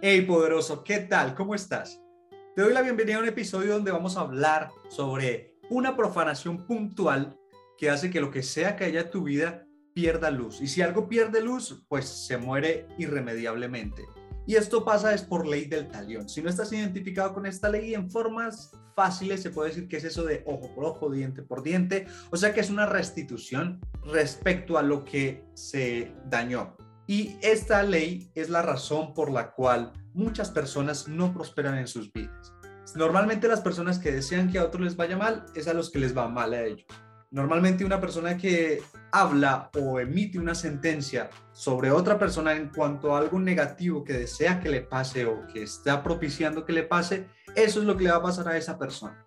Hey, poderoso, ¿qué tal? ¿Cómo estás? Te doy la bienvenida a un episodio donde vamos a hablar sobre una profanación puntual que hace que lo que sea que haya en tu vida pierda luz. Y si algo pierde luz, pues se muere irremediablemente. Y esto pasa es por ley del talión. Si no estás identificado con esta ley en formas fáciles, se puede decir que es eso de ojo por ojo, diente por diente. O sea que es una restitución respecto a lo que se dañó. Y esta ley es la razón por la cual muchas personas no prosperan en sus vidas. Normalmente las personas que desean que a otros les vaya mal es a los que les va mal a ellos. Normalmente una persona que habla o emite una sentencia sobre otra persona en cuanto a algo negativo que desea que le pase o que está propiciando que le pase, eso es lo que le va a pasar a esa persona.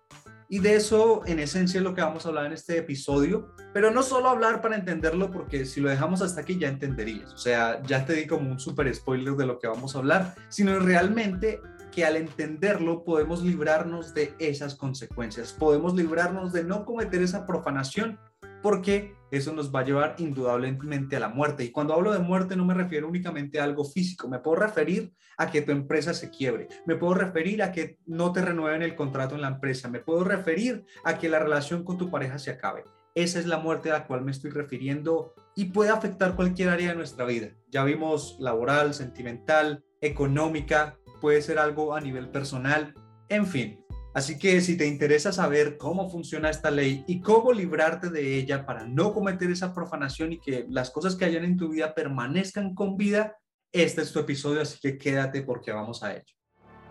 Y de eso, en esencia, es lo que vamos a hablar en este episodio. Pero no solo hablar para entenderlo, porque si lo dejamos hasta aquí ya entenderías. O sea, ya te di como un super spoiler de lo que vamos a hablar, sino realmente que al entenderlo podemos librarnos de esas consecuencias. Podemos librarnos de no cometer esa profanación, porque eso nos va a llevar indudablemente a la muerte. Y cuando hablo de muerte no me refiero únicamente a algo físico, me puedo referir a que tu empresa se quiebre, me puedo referir a que no te renueven el contrato en la empresa, me puedo referir a que la relación con tu pareja se acabe. Esa es la muerte a la cual me estoy refiriendo y puede afectar cualquier área de nuestra vida. Ya vimos laboral, sentimental, económica, puede ser algo a nivel personal, en fin. Así que si te interesa saber cómo funciona esta ley y cómo librarte de ella para no cometer esa profanación y que las cosas que hayan en tu vida permanezcan con vida, este es tu episodio, así que quédate porque vamos a ello.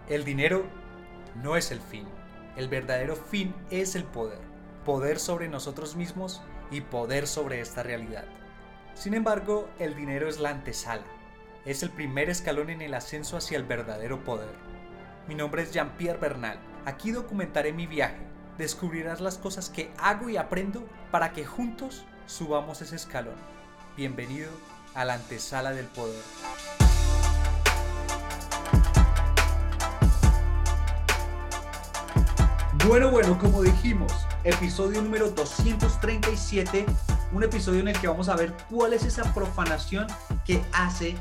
El dinero no es el fin. El verdadero fin es el poder. Poder sobre nosotros mismos y poder sobre esta realidad. Sin embargo, el dinero es la antesala. Es el primer escalón en el ascenso hacia el verdadero poder. Mi nombre es Jean-Pierre Bernal Aquí documentaré mi viaje, descubrirás las cosas que hago y aprendo para que juntos subamos ese escalón. Bienvenido a la antesala del poder. Bueno, bueno, como dijimos, episodio número 237, un episodio en el que vamos a ver cuál es esa profanación que hace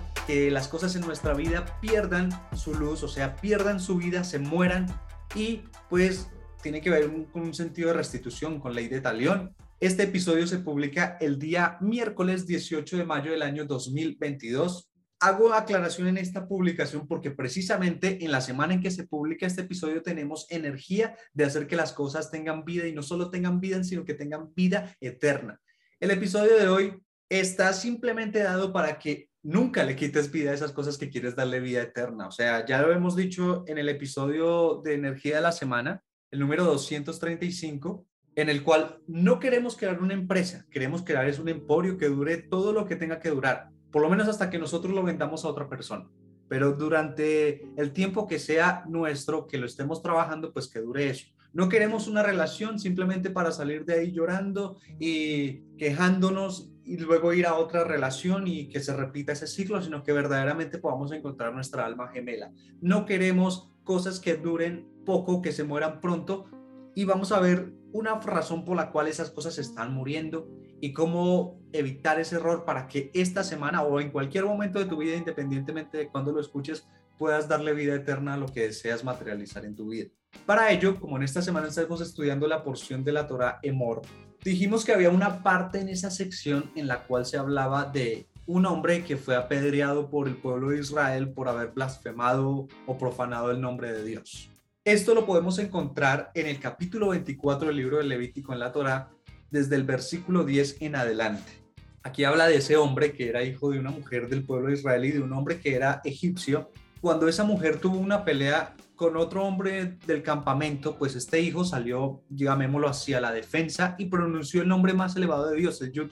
las cosas en nuestra vida pierdan su luz, o sea, pierdan su vida, se mueran y pues tiene que ver con un sentido de restitución, con ley de talión. Este episodio se publica el día miércoles 18 de mayo del año 2022. Hago aclaración en esta publicación porque precisamente en la semana en que se publica este episodio tenemos energía de hacer que las cosas tengan vida y no solo tengan vida, sino que tengan vida eterna. El episodio de hoy está simplemente dado para que nunca le quites vida a esas cosas que quieres darle vida eterna. O sea, ya lo hemos dicho en el episodio de energía de la semana, el número 235, en el cual no queremos crear una empresa, queremos crear es un emporio que dure todo lo que tenga que durar, por lo menos hasta que nosotros lo vendamos a otra persona. Pero durante el tiempo que sea nuestro, que lo estemos trabajando, pues que dure eso. No queremos una relación simplemente para salir de ahí llorando y quejándonos y luego ir a otra relación y que se repita ese ciclo, sino que verdaderamente podamos encontrar nuestra alma gemela. No queremos cosas que duren poco, que se mueran pronto y vamos a ver una razón por la cual esas cosas están muriendo y cómo evitar ese error para que esta semana o en cualquier momento de tu vida, independientemente de cuando lo escuches, puedas darle vida eterna a lo que deseas materializar en tu vida. Para ello, como en esta semana estamos estudiando la porción de la Torah Emor, dijimos que había una parte en esa sección en la cual se hablaba de un hombre que fue apedreado por el pueblo de Israel por haber blasfemado o profanado el nombre de Dios. Esto lo podemos encontrar en el capítulo 24 del libro de Levítico en la Torah, desde el versículo 10 en adelante. Aquí habla de ese hombre que era hijo de una mujer del pueblo de Israel y de un hombre que era egipcio. Cuando esa mujer tuvo una pelea con otro hombre del campamento, pues este hijo salió, llamémoslo así, a la defensa y pronunció el nombre más elevado de Dios, el Yud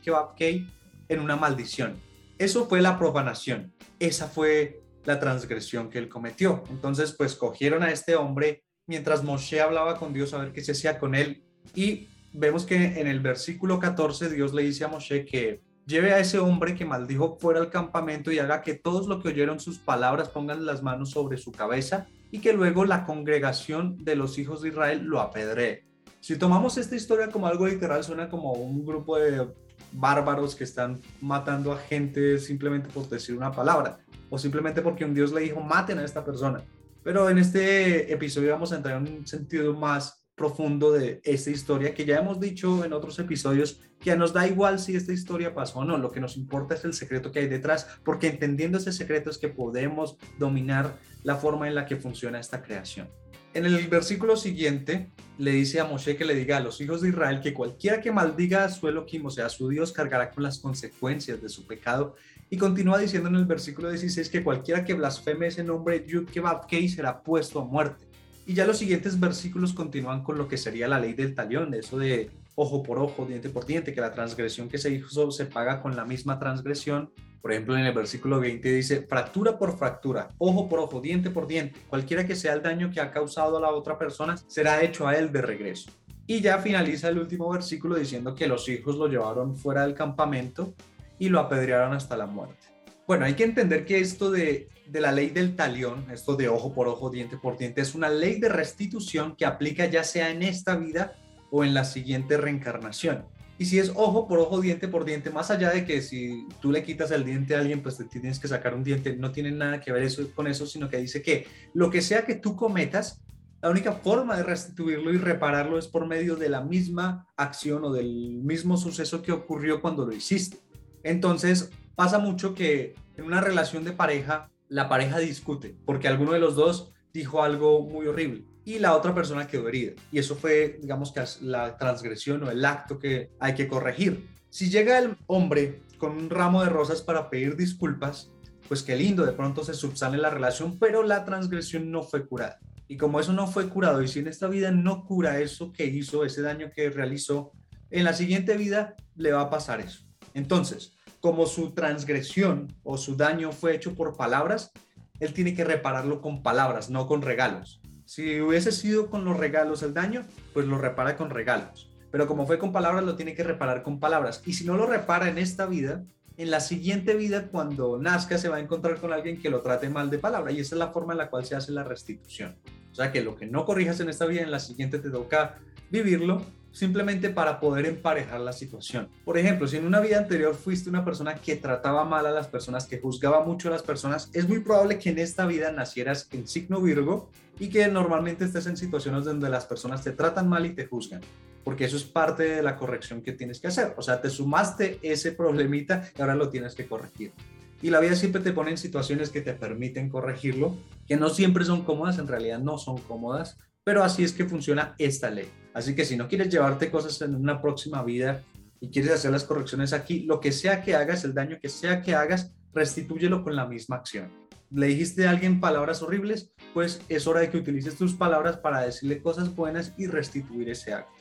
en una maldición. Eso fue la profanación. Esa fue la transgresión que él cometió. Entonces, pues cogieron a este hombre mientras Moshe hablaba con Dios a ver qué se hacía con él y vemos que en el versículo 14 Dios le dice a Moshe que lleve a ese hombre que maldijo fuera al campamento y haga que todos los que oyeron sus palabras pongan las manos sobre su cabeza y que luego la congregación de los hijos de Israel lo apedree. Si tomamos esta historia como algo literal, suena como un grupo de bárbaros que están matando a gente simplemente por decir una palabra o simplemente porque un Dios le dijo maten a esta persona. Pero en este episodio vamos a entrar en un sentido más profundo de esta historia que ya hemos dicho en otros episodios que nos da igual si esta historia pasó o no, lo que nos importa es el secreto que hay detrás, porque entendiendo ese secreto es que podemos dominar la forma en la que funciona esta creación. En el versículo siguiente le dice a Moshe que le diga a los hijos de Israel que cualquiera que maldiga a su Elohim, o sea, su Dios, cargará con las consecuencias de su pecado. Y continúa diciendo en el versículo 16 que cualquiera que blasfeme ese nombre Yud Kebab Kei será puesto a muerte. Y ya los siguientes versículos continúan con lo que sería la ley del talión, eso de ojo por ojo, diente por diente, que la transgresión que se hizo se paga con la misma transgresión. Por ejemplo, en el versículo 20 dice, fractura por fractura, ojo por ojo, diente por diente, cualquiera que sea el daño que ha causado a la otra persona, será hecho a él de regreso. Y ya finaliza el último versículo diciendo que los hijos lo llevaron fuera del campamento y lo apedrearon hasta la muerte. Bueno, hay que entender que esto de, la ley del talión, esto de ojo por ojo, diente por diente, es una ley de restitución que aplica ya sea en esta vida o en la siguiente reencarnación. Y si es ojo por ojo, diente por diente, más allá de que si tú le quitas el diente a alguien, pues te tienes que sacar un diente, no tiene nada que ver eso con eso, sino que dice que lo que sea que tú cometas, la única forma de restituirlo y repararlo es por medio de la misma acción o del mismo suceso que ocurrió cuando lo hiciste. Entonces, pasa mucho que en una relación de pareja, la pareja discute porque alguno de los dos dijo algo muy horrible y la otra persona quedó herida. Y eso fue, digamos que la transgresión o el acto que hay que corregir. Si llega el hombre con un ramo de rosas para pedir disculpas, pues qué lindo, de pronto se subsane la relación, pero la transgresión no fue curada. Y como eso no fue curado, y si en esta vida no cura eso que hizo, ese daño que realizó, en la siguiente vida le va a pasar eso. Entonces, como su transgresión o su daño fue hecho por palabras, él tiene que repararlo con palabras, no con regalos. Si hubiese sido con los regalos el daño, pues lo repara con regalos. Pero como fue con palabras, lo tiene que reparar con palabras. Y si no lo repara en esta vida, en la siguiente vida, cuando nazca, se va a encontrar con alguien que lo trate mal de palabra. Y esa es la forma en la cual se hace la restitución. O sea que lo que no corrijas en esta vida, en la siguiente te toca vivirlo simplemente para poder emparejar la situación. Por ejemplo, si en una vida anterior fuiste una persona que trataba mal a las personas, que juzgaba mucho a las personas, es muy probable que en esta vida nacieras en signo Virgo y que normalmente estés en situaciones donde las personas te tratan mal y te juzgan, porque eso es parte de la corrección que tienes que hacer. O sea, te sumaste ese problemita y ahora lo tienes que corregir. Y la vida siempre te pone en situaciones que te permiten corregirlo, que no siempre son cómodas, en realidad no son cómodas, pero así es que funciona esta ley. Así que si no quieres llevarte cosas en una próxima vida y quieres hacer las correcciones aquí, lo que sea que hagas, el daño que sea que hagas, restitúyelo con la misma acción. Le dijiste a alguien palabras horribles, pues es hora de que utilices tus palabras para decirle cosas buenas y restituir ese acto.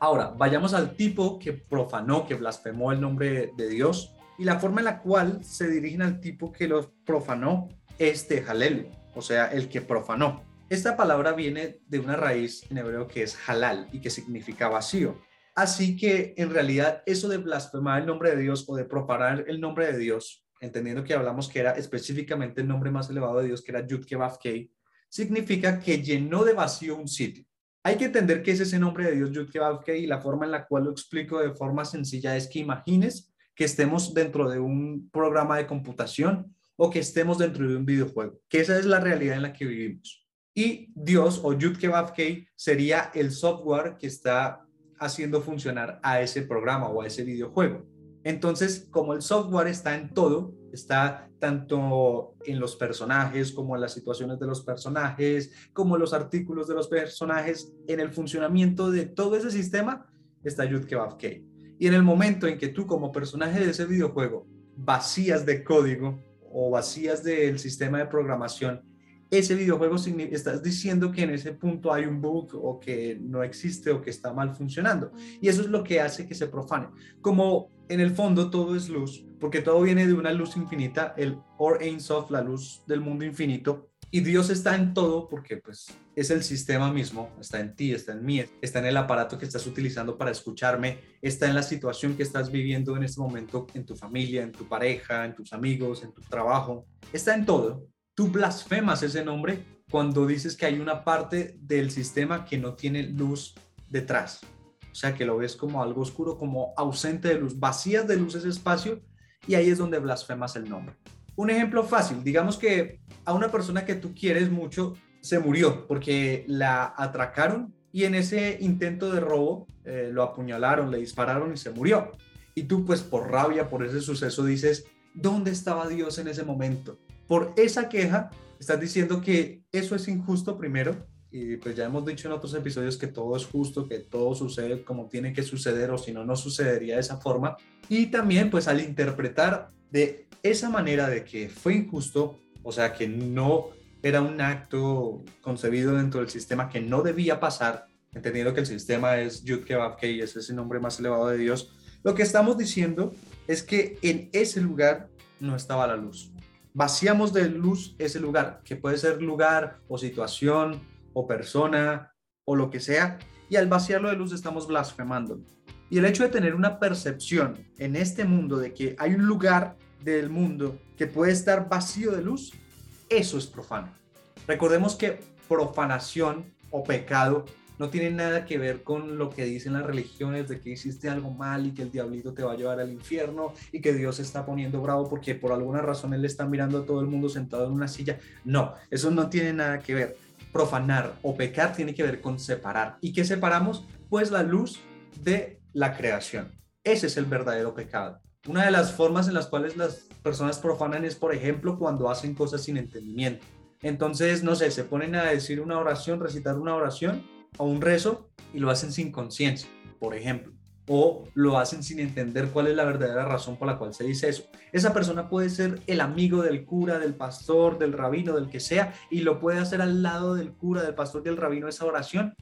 Ahora, vayamos al tipo que profanó, que blasfemó el nombre de Dios y la forma en la cual se dirigen al tipo que los profanó es de Jalel, o sea, el que profanó. Esta palabra viene de una raíz en hebreo que es halal y que significa vacío. Así que en realidad eso de blasfemar el nombre de Dios o de profanar el nombre de Dios, entendiendo que hablamos que era específicamente el nombre más elevado de Dios, que era Yud Kei, significa que llenó de vacío un sitio. Hay que entender que es ese nombre de Dios, Yud Kei, y la forma en la cual lo explico de forma sencilla es que imagines que estemos dentro de un programa de computación o que estemos dentro de un videojuego, que esa es la realidad en la que vivimos. Y Dios o Yud Kei sería el software que está haciendo funcionar a ese programa o a ese videojuego. Entonces, como el software está en todo, está tanto en los personajes como en las situaciones de los personajes, como en los artículos de los personajes, en el funcionamiento de todo ese sistema, está Yud Kei. Y en el momento en que tú como personaje de ese videojuego vacías de código o vacías del sistema de programación ese videojuego estás diciendo que en ese punto hay un bug o que no existe o que está mal funcionando. Y eso es lo que hace que se profane. Como en el fondo todo es luz, porque todo viene de una luz infinita, el Or Ein Sof, la luz del mundo infinito, y Dios está en todo porque pues es el sistema mismo, está en ti, está en mí, está en el aparato que estás utilizando para escucharme, está en la situación que estás viviendo en este momento en tu familia, en tu pareja, en tus amigos, en tu trabajo, está en todo tú blasfemas ese nombre cuando dices que hay una parte del sistema que no tiene luz detrás. O sea, que lo ves como algo oscuro, como ausente de luz, vacías de luz ese espacio y ahí es donde blasfemas el nombre. Un ejemplo fácil, digamos que a una persona que tú quieres mucho se murió porque la atracaron y en ese intento de robo eh, lo apuñalaron, le dispararon y se murió. Y tú pues por rabia, por ese suceso dices, ¿dónde estaba Dios en ese momento? Por esa queja, estás diciendo que eso es injusto primero, y pues ya hemos dicho en otros episodios que todo es justo, que todo sucede como tiene que suceder o si no, no sucedería de esa forma. Y también pues al interpretar de esa manera de que fue injusto, o sea que no era un acto concebido dentro del sistema que no debía pasar, entendiendo que el sistema es Yud Kevavke y es el nombre más elevado de Dios, lo que estamos diciendo es que en ese lugar no estaba la luz vaciamos de luz ese lugar, que puede ser lugar o situación o persona o lo que sea, y al vaciarlo de luz estamos blasfemando. Y el hecho de tener una percepción en este mundo de que hay un lugar del mundo que puede estar vacío de luz, eso es profano. Recordemos que profanación o pecado no tiene nada que ver con lo que dicen las religiones de que hiciste algo mal y que el diablito te va a llevar al infierno y que Dios se está poniendo bravo porque por alguna razón Él está mirando a todo el mundo sentado en una silla. No, eso no tiene nada que ver. Profanar o pecar tiene que ver con separar. ¿Y qué separamos? Pues la luz de la creación. Ese es el verdadero pecado. Una de las formas en las cuales las personas profanan es, por ejemplo, cuando hacen cosas sin entendimiento. Entonces, no sé, se ponen a decir una oración, recitar una oración a un rezo y lo hacen sin conciencia, por ejemplo, o lo hacen sin entender cuál es la verdadera razón por la cual se dice eso. Esa persona puede ser el amigo del cura, del pastor, del rabino, del que sea, y lo puede hacer al lado del cura, del pastor, del rabino esa oración,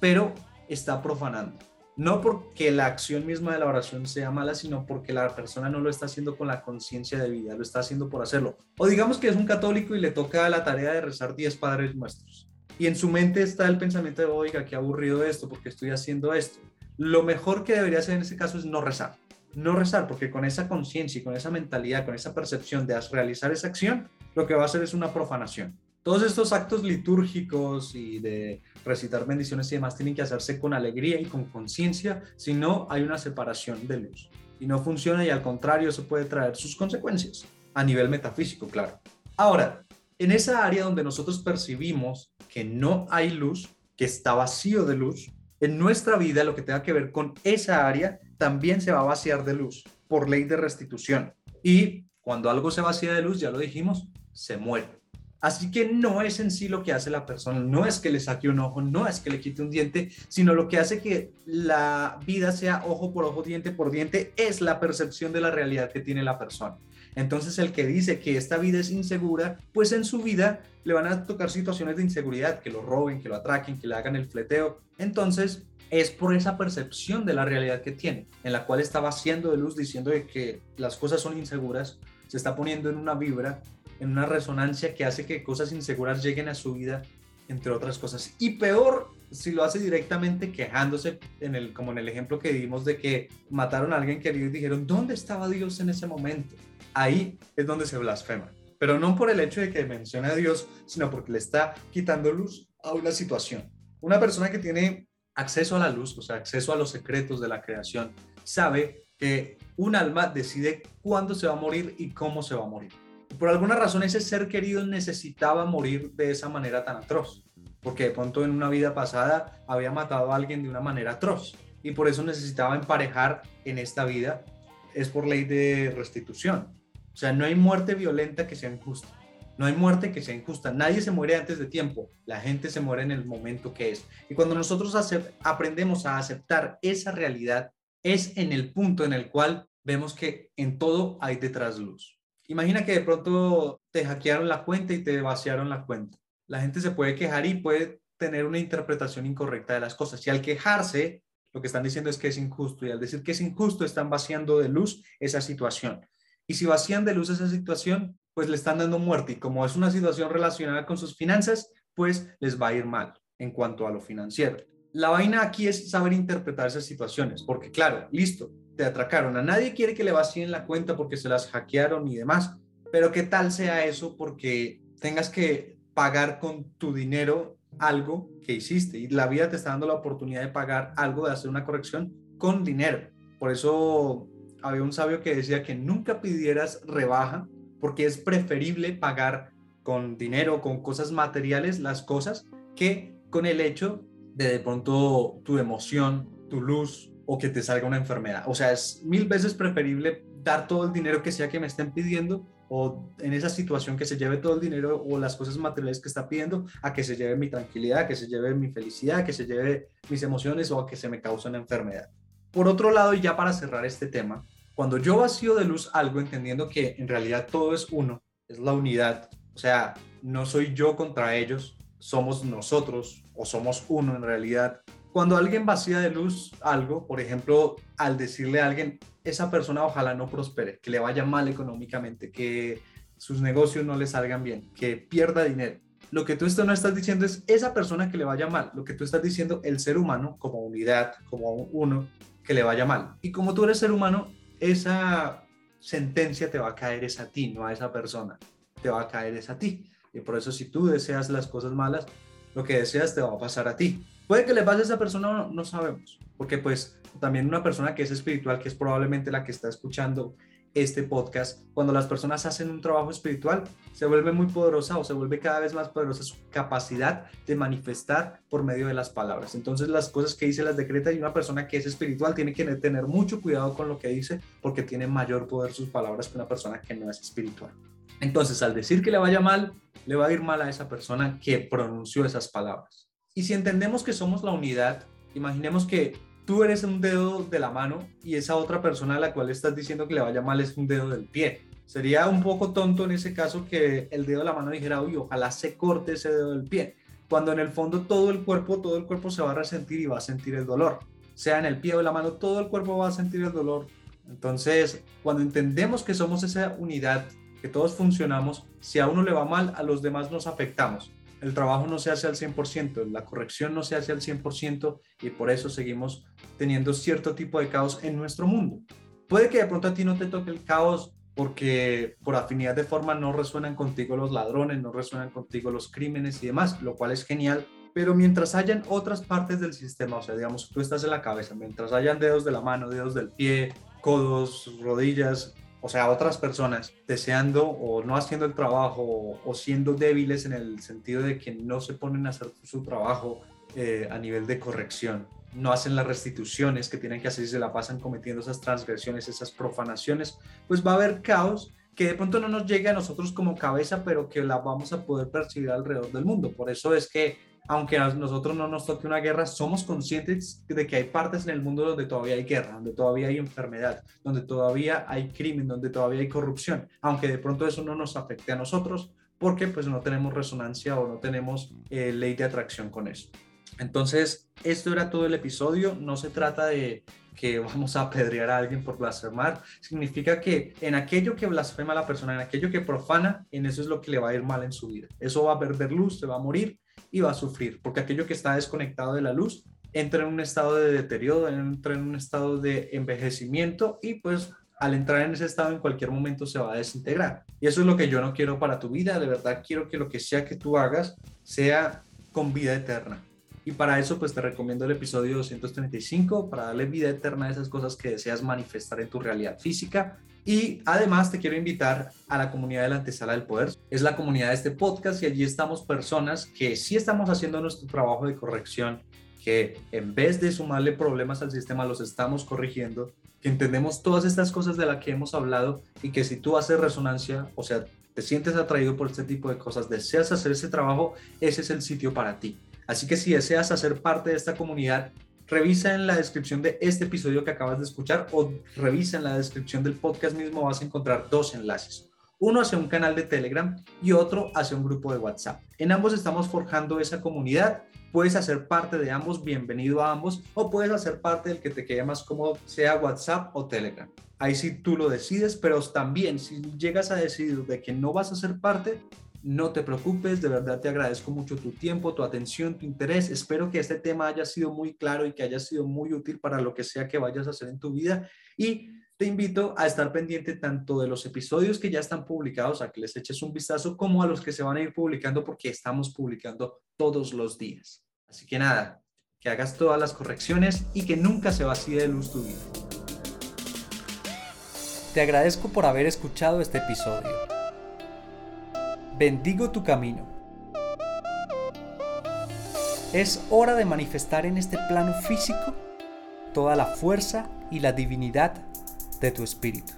pero está profanando. No porque la acción misma de la oración sea mala, sino porque la persona no lo está haciendo con la conciencia de vida, lo está haciendo por hacerlo. O digamos que es un católico y le toca la tarea de rezar 10 padres nuestros y en su mente está el pensamiento de, oiga, qué aburrido esto, porque estoy haciendo esto. Lo mejor que debería hacer en ese caso es no rezar. No rezar, porque con esa conciencia y con esa mentalidad, con esa percepción de realizar esa acción, lo que va a hacer es una profanación. Todos estos actos litúrgicos y de recitar bendiciones y demás tienen que hacerse con alegría y con conciencia, si no hay una separación de luz. Y no funciona y al contrario, eso puede traer sus consecuencias a nivel metafísico, claro. Ahora, en esa área donde nosotros percibimos que no hay luz, que está vacío de luz, en nuestra vida lo que tenga que ver con esa área también se va a vaciar de luz por ley de restitución. Y cuando algo se vacía de luz, ya lo dijimos, se muere. Así que no es en sí lo que hace la persona, no es que le saque un ojo, no es que le quite un diente, sino lo que hace que la vida sea ojo por ojo, diente por diente, es la percepción de la realidad que tiene la persona. Entonces el que dice que esta vida es insegura, pues en su vida le van a tocar situaciones de inseguridad, que lo roben, que lo atraquen, que le hagan el fleteo. Entonces es por esa percepción de la realidad que tiene, en la cual está vaciando de luz diciendo que las cosas son inseguras, se está poniendo en una vibra, en una resonancia que hace que cosas inseguras lleguen a su vida. entre otras cosas. Y peor si lo hace directamente quejándose, en el, como en el ejemplo que dimos de que mataron a alguien querido y dijeron, ¿dónde estaba Dios en ese momento? Ahí es donde se blasfema. Pero no por el hecho de que mencione a Dios, sino porque le está quitando luz a una situación. Una persona que tiene acceso a la luz, o sea, acceso a los secretos de la creación, sabe que un alma decide cuándo se va a morir y cómo se va a morir. Por alguna razón ese ser querido necesitaba morir de esa manera tan atroz porque de pronto en una vida pasada había matado a alguien de una manera atroz y por eso necesitaba emparejar en esta vida, es por ley de restitución. O sea, no hay muerte violenta que sea injusta. No hay muerte que sea injusta. Nadie se muere antes de tiempo. La gente se muere en el momento que es. Y cuando nosotros aprendemos a aceptar esa realidad, es en el punto en el cual vemos que en todo hay detrás luz. Imagina que de pronto te hackearon la cuenta y te vaciaron la cuenta la gente se puede quejar y puede tener una interpretación incorrecta de las cosas. Y al quejarse, lo que están diciendo es que es injusto. Y al decir que es injusto, están vaciando de luz esa situación. Y si vacían de luz esa situación, pues le están dando muerte. Y como es una situación relacionada con sus finanzas, pues les va a ir mal en cuanto a lo financiero. La vaina aquí es saber interpretar esas situaciones, porque claro, listo, te atracaron. A nadie quiere que le vacíen la cuenta porque se las hackearon y demás. Pero qué tal sea eso porque tengas que pagar con tu dinero algo que hiciste y la vida te está dando la oportunidad de pagar algo, de hacer una corrección con dinero. Por eso había un sabio que decía que nunca pidieras rebaja porque es preferible pagar con dinero, con cosas materiales, las cosas, que con el hecho de de pronto tu emoción, tu luz o que te salga una enfermedad. O sea, es mil veces preferible dar todo el dinero que sea que me estén pidiendo o en esa situación que se lleve todo el dinero o las cosas materiales que está pidiendo a que se lleve mi tranquilidad, que se lleve mi felicidad, que se lleve mis emociones o a que se me cause una enfermedad. Por otro lado, y ya para cerrar este tema, cuando yo vacío de luz algo entendiendo que en realidad todo es uno, es la unidad, o sea, no soy yo contra ellos, somos nosotros o somos uno en realidad. Cuando alguien vacía de luz algo, por ejemplo, al decirle a alguien, esa persona ojalá no prospere, que le vaya mal económicamente, que sus negocios no le salgan bien, que pierda dinero. Lo que tú no estás diciendo es esa persona que le vaya mal. Lo que tú estás diciendo, el ser humano como unidad, como uno, que le vaya mal. Y como tú eres ser humano, esa sentencia te va a caer es a ti, no a esa persona. Te va a caer es a ti. Y por eso si tú deseas las cosas malas, lo que deseas te va a pasar a ti. Puede que le pase a esa persona, no, no sabemos, porque pues también una persona que es espiritual, que es probablemente la que está escuchando este podcast, cuando las personas hacen un trabajo espiritual, se vuelve muy poderosa o se vuelve cada vez más poderosa su capacidad de manifestar por medio de las palabras. Entonces las cosas que dice las decreta y una persona que es espiritual tiene que tener mucho cuidado con lo que dice porque tiene mayor poder sus palabras que una persona que no es espiritual. Entonces al decir que le vaya mal, le va a ir mal a esa persona que pronunció esas palabras. Y si entendemos que somos la unidad, imaginemos que tú eres un dedo de la mano y esa otra persona a la cual estás diciendo que le vaya mal es un dedo del pie. Sería un poco tonto en ese caso que el dedo de la mano dijera, uy, ojalá se corte ese dedo del pie. Cuando en el fondo todo el cuerpo, todo el cuerpo se va a resentir y va a sentir el dolor. Sea en el pie o la mano, todo el cuerpo va a sentir el dolor. Entonces, cuando entendemos que somos esa unidad, que todos funcionamos, si a uno le va mal, a los demás nos afectamos el trabajo no se hace al 100%, la corrección no se hace al 100% y por eso seguimos teniendo cierto tipo de caos en nuestro mundo. Puede que de pronto a ti no te toque el caos porque por afinidad de forma no resuenan contigo los ladrones, no resuenan contigo los crímenes y demás, lo cual es genial, pero mientras hayan otras partes del sistema, o sea, digamos, tú estás en la cabeza, mientras hayan dedos de la mano, dedos del pie, codos, rodillas, o sea, otras personas deseando o no haciendo el trabajo o, siendo débiles en el sentido de que no se ponen a hacer su trabajo eh, a nivel de corrección, no hacen las restituciones que tienen que hacer y se la pasan cometiendo esas transgresiones, esas profanaciones, pues va a haber caos que de pronto no nos llegue a nosotros como cabeza, pero que la vamos a poder percibir alrededor del mundo. Por eso es que aunque a nosotros no nos toque una guerra, somos conscientes de que hay partes en el mundo donde todavía hay guerra, donde todavía hay enfermedad, donde todavía hay crimen, donde todavía hay corrupción, aunque de pronto eso no nos afecte a nosotros porque pues no tenemos resonancia o no tenemos eh, ley de atracción con eso. Entonces, esto era todo el episodio, no se trata de que vamos a apedrear a alguien por blasfemar, significa que en aquello que blasfema a la persona, en aquello que profana, en eso es lo que le va a ir mal en su vida. Eso va a perder luz, se va a morir y va a sufrir, porque aquello que está desconectado de la luz entra en un estado de deterioro, entra en un estado de envejecimiento y pues al entrar en ese estado en cualquier momento se va a desintegrar. Y eso es lo que yo no quiero para tu vida, de verdad quiero que lo que sea que tú hagas sea con vida eterna. Y para eso pues te recomiendo el episodio 235 para darle vida eterna a esas cosas que deseas manifestar en tu realidad física. Y además te quiero invitar a la comunidad de la antesala del poder. Es la comunidad de este podcast y allí estamos personas que sí estamos haciendo nuestro trabajo de corrección que en vez de sumarle problemas al sistema los estamos corrigiendo, que entendemos todas estas cosas de las que hemos hablado y que si tú haces resonancia, o sea, te sientes atraído por este tipo de cosas, deseas hacer ese trabajo, ese es el sitio para ti. Así que si deseas hacer parte de esta comunidad, revisa en la descripción de este episodio que acabas de escuchar o revisa en la descripción del podcast mismo, vas a encontrar dos enlaces. Uno hacia un canal de Telegram y otro hacia un grupo de WhatsApp. En ambos estamos forjando esa comunidad Puedes hacer parte de ambos, bienvenido a ambos, o puedes hacer parte del que te quede más cómodo, sea WhatsApp o Telegram. Ahí sí tú lo decides, pero también si llegas a decidir de que no vas a ser parte, no te preocupes, de verdad te agradezco mucho tu tiempo, tu atención, tu interés. Espero que este tema haya sido muy claro y que haya sido muy útil para lo que sea que vayas a hacer en tu vida. Y te invito a estar pendiente tanto de los episodios que ya están publicados, a que les eches un vistazo, como a los que se van a ir publicando porque estamos publicando todos los días. Así que nada, que hagas todas las correcciones y que nunca se vacíe de luz tu vida. Te agradezco por haber escuchado este episodio. Bendigo tu camino. Es hora de manifestar en este plano físico toda la fuerza y la divinidad de tu espíritu.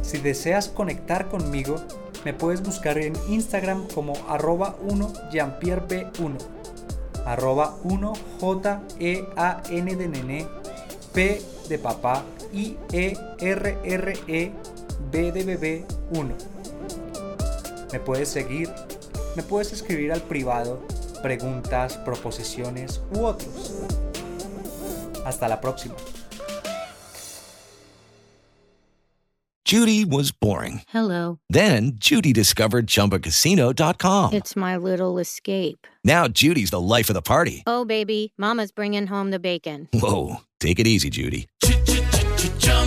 Si deseas conectar conmigo, me puedes buscar en Instagram como arroba 1 jeanpierreb1 arroba 1 j e p de papá i e r r e b de bebé 1 me puedes seguir me puedes escribir al privado preguntas, proposiciones u otros. Hasta la próxima. Judy was boring. Hello. Then Judy discovered ChumbaCasino.com. It's my little escape. Now Judy's the life of the party. Oh, baby, Mama's bringing home the bacon. Whoa, take it easy, Judy.